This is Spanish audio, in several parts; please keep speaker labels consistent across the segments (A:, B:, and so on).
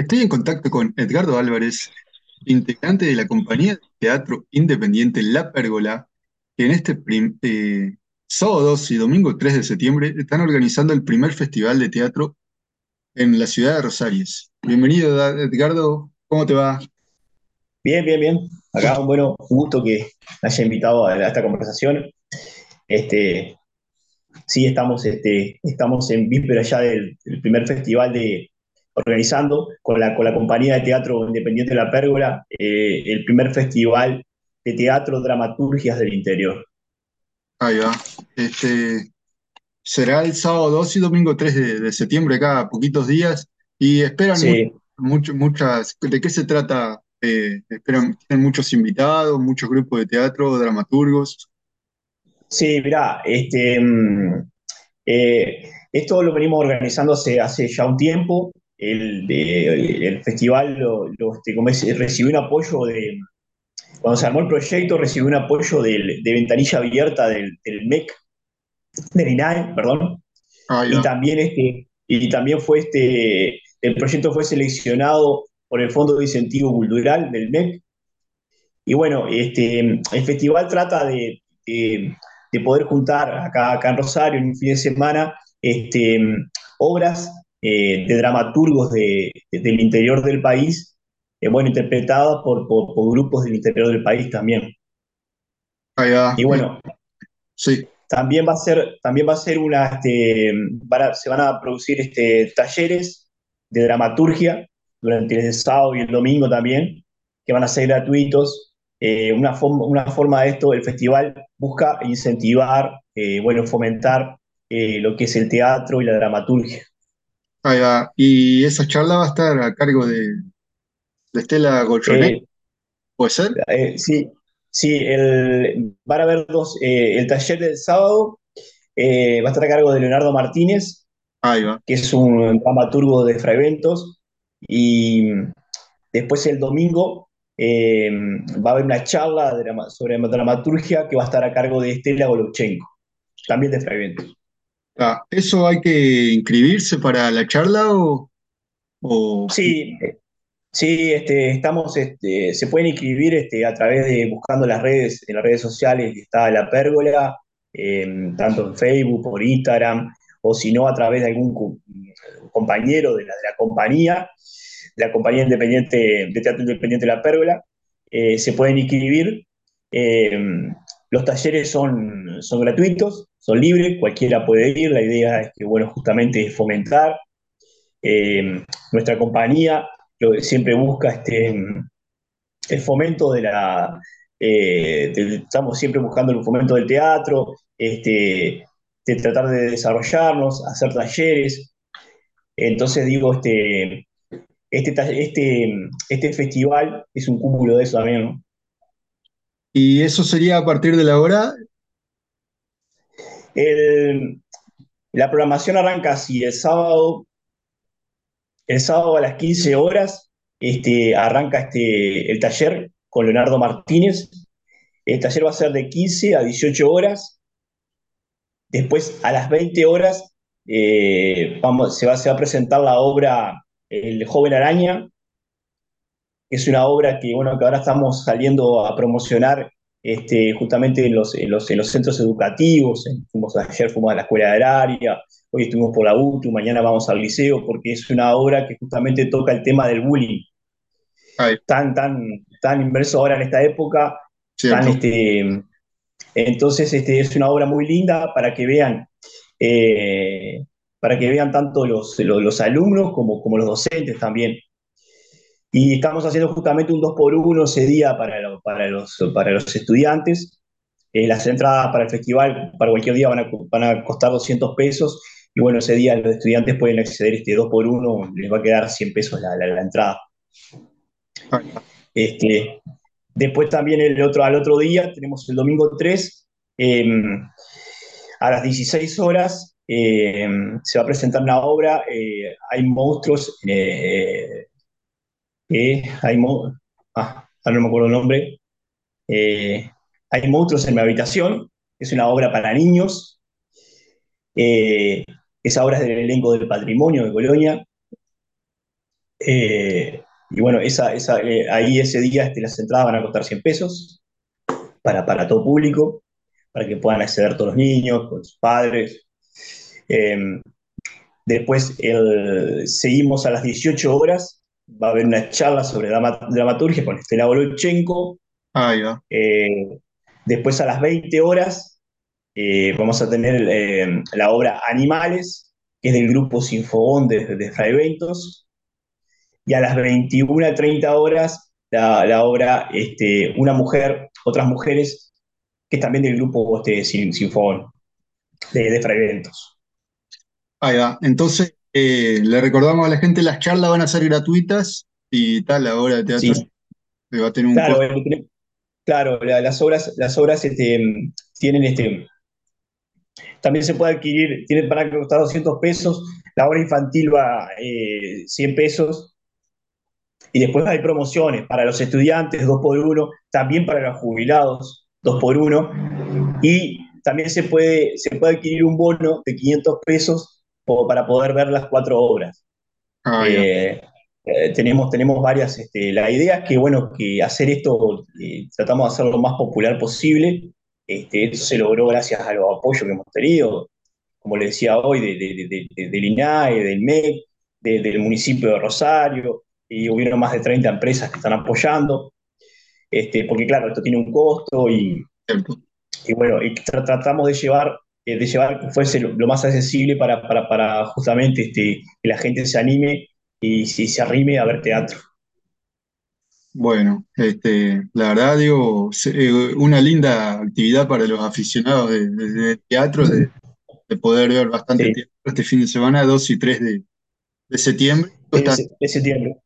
A: Estoy en contacto con Edgardo Álvarez, integrante de la compañía de teatro independiente La Pérgola, que en este eh, sábado 2 y domingo 3 de septiembre están organizando el primer festival de teatro en la ciudad de Rosales. Bienvenido, Edgardo, ¿cómo te va?
B: Bien, bien, bien. Acá, bueno, un gusto que me haya invitado a, a esta conversación. Este, sí, estamos, este, estamos en víspera ya del, del primer festival de organizando con la, con la compañía de teatro independiente La Pérgola, eh, el primer festival de teatro dramaturgias del interior.
A: Ahí va. Este, será el sábado 2 y domingo 3 de, de septiembre, cada poquitos días, y esperan mu-
B: Sí,
A: mucho- muchas... ¿De qué se trata? Eh, esperan, tienen muchos invitados, muchos grupos de teatro, dramaturgos.
B: sí, mirá, este, mm, eh, esto lo venimos organizando hace, hace ya un tiempo. El, de- el festival lo, lo, este, como es, recibió un apoyo de, Cuando se armó el proyecto, recibí un apoyo del- de ventanilla abierta del, del MEC, del INAE, perdón,
A: Ahí
B: y
A: va.
B: también, este, y también fue este, el proyecto fue seleccionado por el Fondo de Incentivo Cultural del MEC. Y bueno, este, el festival trata de, de- de poder juntar acá, acá en Rosario en un fin de semana este, obras eh, de dramaturgos de- de- del interior del país, eh, bueno, interpretadas por, por por grupos del interior del país también.
A: Ahí va.
B: Y bueno,
A: Sí.
B: también va a ser, también va a ser una, este, van a- se van a producir este, talleres de dramaturgia durante el sábado y el domingo también, que van a ser gratuitos. Eh, una, forma, una forma de esto, el festival busca incentivar, eh, bueno, fomentar lo que es el teatro y la dramaturgia.
A: Ahí va. Y esa charla va a estar a cargo de, de Estela Gochonet,
B: Eh,
A: ¿puede ser?
B: eh, sí, sí el, van a haber dos, eh, el taller del sábado eh, va a estar a cargo de Leonardo Martínez,
A: Ahí va.
B: que es un dramaturgo de Fraeventos, y después el domingo eh, va a haber una charla sobre dramaturgia que va a estar a cargo de Estela Golovchenko, también de Fraeventos.
A: Ah, ¿eso hay que inscribirse para la charla o,
B: Sí, sí, este, estamos, este, se pueden inscribir este, a través de buscando las redes, en las redes sociales está La Pérgola, eh, tanto en Facebook, por Instagram, o si no, a través de algún co- compañero de la, de la compañía, la compañía independiente, de teatro independiente La Pérgola, eh, se pueden inscribir. Eh, los talleres son, son gratuitos, son libres, cualquiera puede ir. La idea es que, bueno, justamente es fomentar. Eh, nuestra compañía lo que siempre busca este, el fomento de la. eh, estamos siempre buscando el fomento del teatro, este, de tratar de desarrollarnos, hacer talleres. Entonces, digo, este, este, este, este festival es un cúmulo de eso también, ¿no?
A: Y eso sería a partir de la hora?
B: La programación arranca así, el sábado, el sábado a las 15 horas este, arranca este, el taller con Leonardo Martínez. El taller va a ser de 15 a 18 horas. Después, a las 20 horas, eh, se va, a presentar la obra El joven araña, es una obra que, bueno, que ahora estamos saliendo a promocionar este, justamente en los, en los, en los centros educativos. Fuimos, ayer fuimos a la escuela agraria, hoy estuvimos por la UTU, mañana vamos al liceo, porque es una obra que justamente toca el tema del bullying, tan, tan, tan inverso ahora en esta época, tan, este, entonces este, es una obra muy linda para que vean, eh, para que vean tanto los, los, los alumnos como, como los docentes también. Y estamos haciendo justamente un 2 por 1 ese día para, lo- para, los, para los estudiantes. Eh, las entradas para el festival, para cualquier día, van a, van a costar 200 pesos. Y bueno, ese día los estudiantes pueden acceder este 2 por 1 les va a quedar 100 pesos la, la, la entrada. Este, después también el otro, al otro día tenemos el domingo 3, eh, a las 16 horas eh, se va a presentar una obra, eh, hay monstruos, eh, hay ah, no me acuerdo el nombre, eh, hay monstruos en mi habitación, es una obra para niños, eh, esa obra es del elenco del patrimonio de Colonia, Eh, y bueno, eh, ahí ese día este, las entradas van a costar 100 pesos para, para todo público, para que puedan acceder todos los niños, con sus padres. Eh, después seguimos a las 18 horas, va a haber una charla sobre dramaturgia con Estela Bolochenko.
A: Ahí va.
B: Eh, después a las 20 horas eh, vamos a tener eh, la obra Animales, que es del grupo Sinfogón de, de Fray Ventos. Y a las 21 30 horas la, la obra este, Una mujer, otras mujeres, que es también del grupo este, Sinfogón de, de Fray Ventos.
A: Ahí va. Entonces, eh, le recordamos a la gente, las charlas van a ser gratuitas y tal, la obra de teatro
B: Sí,
A: va a tener un
B: claro,
A: costo.
B: el- claro, la- las obras, las obras este, tienen este, también se puede adquirir, tiene para costar 200 pesos, la obra infantil va eh, 100 pesos, y después hay promociones para los estudiantes, 2 por uno también para los jubilados, 2 por uno y también se puede, se puede adquirir un bono de 500 pesos para poder ver las cuatro obras.
A: Va.
B: Eh, eh, tenemos, tenemos varias, este, la idea es que, bueno, que hacer esto, eh, tratamos de hacerlo lo más popular posible. Este, esto se logró gracias a los apoyos que hemos tenido, como le decía hoy, de, de- de- de- del INAE, del MEC, de- del municipio de Rosario, y hubieron más de 30 empresas que están apoyando, este, porque claro, esto tiene un costo y, y bueno, y tra- tratamos de llevar, eh, de llevar fuese lo, lo más accesible para, para, para justamente este, que la gente se anime y si se arrime a ver teatro.
A: Bueno, este, la verdad, digo, eh, una linda actividad para los aficionados de, de- de teatro, de, de poder ver bastante
B: Sí,
A: teatro este fin de semana, 2 y 3 de, de septiembre.
B: Ese tiempo.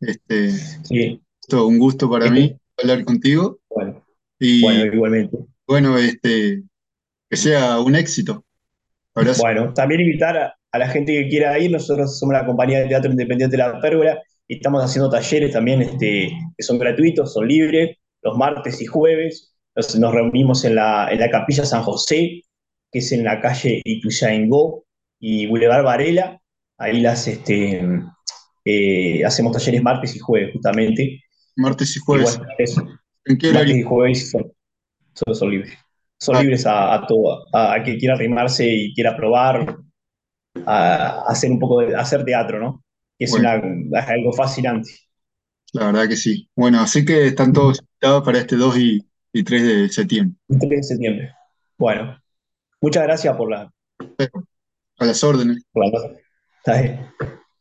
A: este,
B: Sí,
A: todo un gusto para
B: este,
A: mí hablar contigo
B: bueno, igualmente.
A: bueno, este, que sea un éxito. Abrazo.
B: Bueno, también invitar a, a la gente que quiera ir, nosotros somos la compañía de teatro independiente La Pérgola y estamos haciendo talleres también este, que son gratuitos, son libres, los martes y jueves. Nos, nos reunimos en la, en la Capilla San José, que es en la calle Ituzaingó y Boulevard Varela. Ahí las, este, eh, hacemos talleres martes y jueves, justamente.
A: Martes y
B: Y
A: jueves.
B: bueno,
A: ¿En qué
B: martes y jueves son, son, son libres. Son
A: Ah,
B: libres a, a todo, a, a que quiera arrimarse y quiera probar, a, a hacer un poco de hacer teatro, ¿no? Que es,
A: bueno,
B: una, es algo fascinante.
A: la verdad que sí. Bueno, así que están todos invitados para este 2 y, y 3 de septiembre.
B: El 3 de septiembre. Bueno, muchas gracias por la,
A: A las órdenes.
B: por la Está bien.